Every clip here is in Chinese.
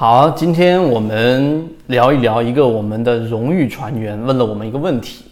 好，今天我们聊一聊一个我们的荣誉船员问了我们一个问题，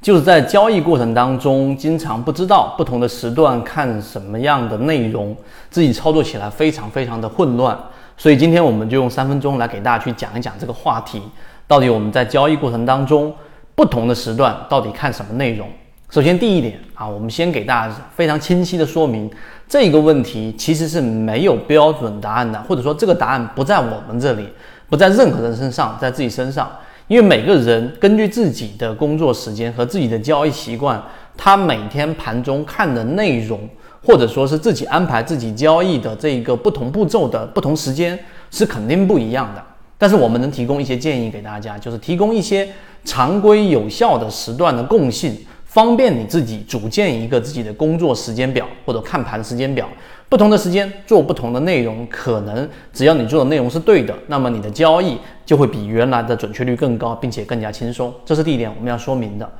就是在交易过程当中，经常不知道不同的时段看什么样的内容，自己操作起来非常非常的混乱。所以今天我们就用三分钟来给大家去讲一讲这个话题，到底我们在交易过程当中不同的时段到底看什么内容。首先，第一点啊，我们先给大家非常清晰的说明，这个问题其实是没有标准答案的，或者说这个答案不在我们这里，不在任何人身上，在自己身上。因为每个人根据自己的工作时间和自己的交易习惯，他每天盘中看的内容，或者说是自己安排自己交易的这一个不同步骤的不同时间，是肯定不一样的。但是我们能提供一些建议给大家，就是提供一些常规有效的时段的共性。方便你自己组建一个自己的工作时间表或者看盘时间表，不同的时间做不同的内容，可能只要你做的内容是对的，那么你的交易就会比原来的准确率更高，并且更加轻松。这是第一点我们要说明的。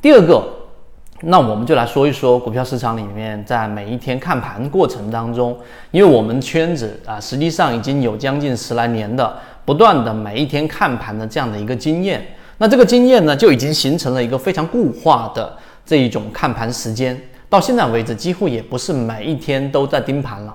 第二个，那我们就来说一说股票市场里面在每一天看盘过程当中，因为我们圈子啊，实际上已经有将近十来年的不断的每一天看盘的这样的一个经验。那这个经验呢，就已经形成了一个非常固化的这一种看盘时间。到现在为止，几乎也不是每一天都在盯盘了。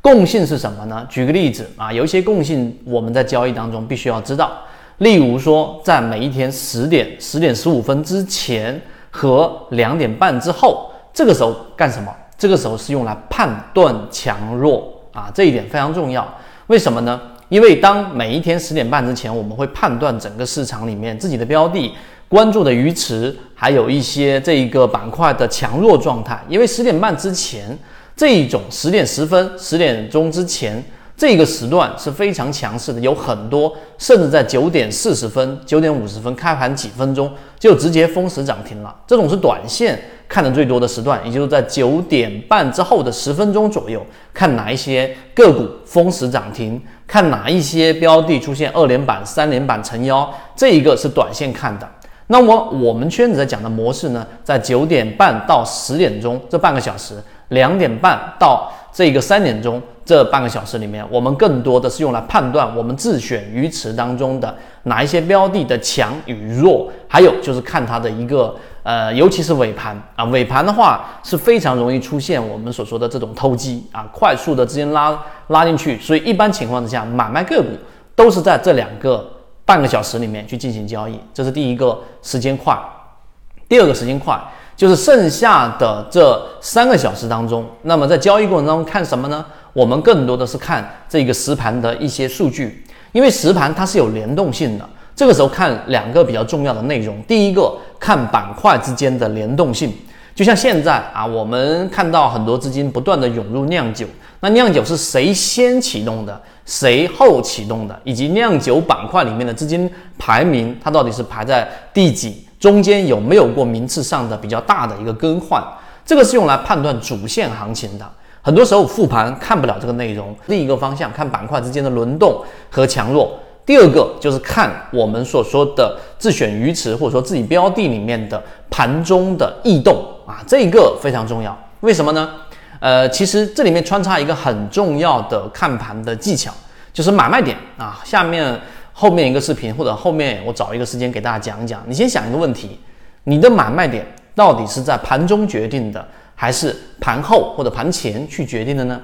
共性是什么呢？举个例子啊，有一些共性我们在交易当中必须要知道。例如说，在每一天十点、十点十五分之前和两点半之后，这个时候干什么？这个时候是用来判断强弱啊，这一点非常重要。为什么呢？因为当每一天十点半之前，我们会判断整个市场里面自己的标的关注的鱼池，还有一些这一个板块的强弱状态。因为十点半之前这一种十点十分、十点钟之前这个时段是非常强势的，有很多甚至在九点四十分、九点五十分开盘几分钟就直接封死涨停了。这种是短线看的最多的时段，也就是在九点半之后的十分钟左右，看哪一些个股封死涨停。看哪一些标的出现二连板、三连板成妖，这一个是短线看的。那么我们圈子在讲的模式呢，在九点半到十点钟这半个小时，两点半到这个三点钟这半个小时里面，我们更多的是用来判断我们自选鱼池当中的哪一些标的的强与弱，还有就是看它的一个。呃，尤其是尾盘啊，尾盘的话是非常容易出现我们所说的这种投机啊，快速的资金拉拉进去，所以一般情况之下，买卖个股都是在这两个半个小时里面去进行交易，这是第一个时间快。第二个时间快就是剩下的这三个小时当中，那么在交易过程当中看什么呢？我们更多的是看这个实盘的一些数据，因为实盘它是有联动性的。这个时候看两个比较重要的内容，第一个看板块之间的联动性，就像现在啊，我们看到很多资金不断的涌入酿酒，那酿酒是谁先启动的，谁后启动的，以及酿酒板块里面的资金排名，它到底是排在第几，中间有没有过名次上的比较大的一个更换，这个是用来判断主线行情的。很多时候复盘看不了这个内容，另一个方向看板块之间的轮动和强弱。第二个就是看我们所说的自选鱼池，或者说自己标的里面的盘中的异动啊，这个非常重要。为什么呢？呃，其实这里面穿插一个很重要的看盘的技巧，就是买卖点啊。下面后面一个视频或者后面我找一个时间给大家讲一讲。你先想一个问题：你的买卖点到底是在盘中决定的，还是盘后或者盘前去决定的呢？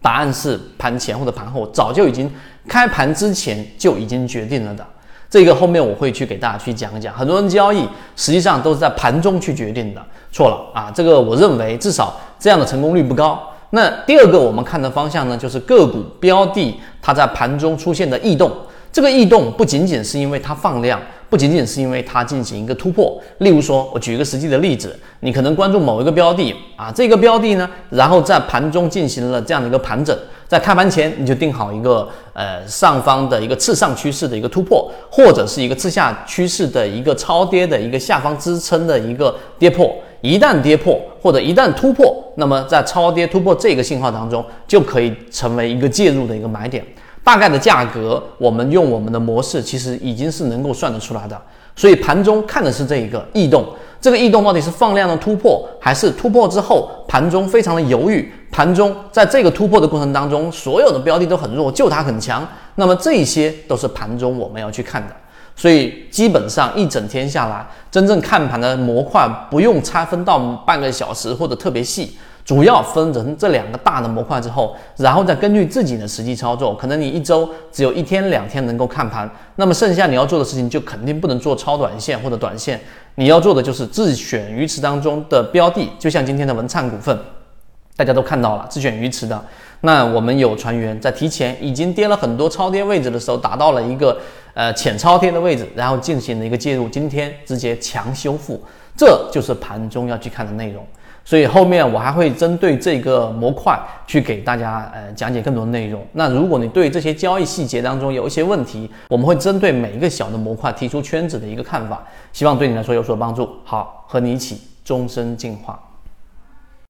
答案是盘前或者盘后，早就已经开盘之前就已经决定了的。这个后面我会去给大家去讲一讲。很多人交易实际上都是在盘中去决定的，错了啊！这个我认为至少这样的成功率不高。那第二个我们看的方向呢，就是个股标的它在盘中出现的异动。这个异动不仅仅是因为它放量。不仅仅是因为它进行一个突破，例如说，我举一个实际的例子，你可能关注某一个标的啊，这个标的呢，然后在盘中进行了这样的一个盘整，在开盘前你就定好一个呃上方的一个次上趋势的一个突破，或者是一个次下趋势的一个超跌的一个下方支撑的一个跌破，一旦跌破或者一旦突破，那么在超跌突破这个信号当中，就可以成为一个介入的一个买点。大概的价格，我们用我们的模式，其实已经是能够算得出来的。所以盘中看的是这一个异动，这个异动到底是放量的突破，还是突破之后盘中非常的犹豫，盘中在这个突破的过程当中，所有的标的都很弱，就它很强，那么这些都是盘中我们要去看的。所以基本上一整天下来，真正看盘的模块不用拆分到半个小时或者特别细，主要分成这两个大的模块之后，然后再根据自己的实际操作，可能你一周只有一天两天能够看盘，那么剩下你要做的事情就肯定不能做超短线或者短线，你要做的就是自选鱼池当中的标的，就像今天的文灿股份，大家都看到了自选鱼池的。那我们有船员在提前已经跌了很多超跌位置的时候，达到了一个呃浅超跌的位置，然后进行了一个介入，今天直接强修复，这就是盘中要去看的内容。所以后面我还会针对这个模块去给大家呃讲解更多内容。那如果你对这些交易细节当中有一些问题，我们会针对每一个小的模块提出圈子的一个看法，希望对你来说有所帮助。好，和你一起终身进化。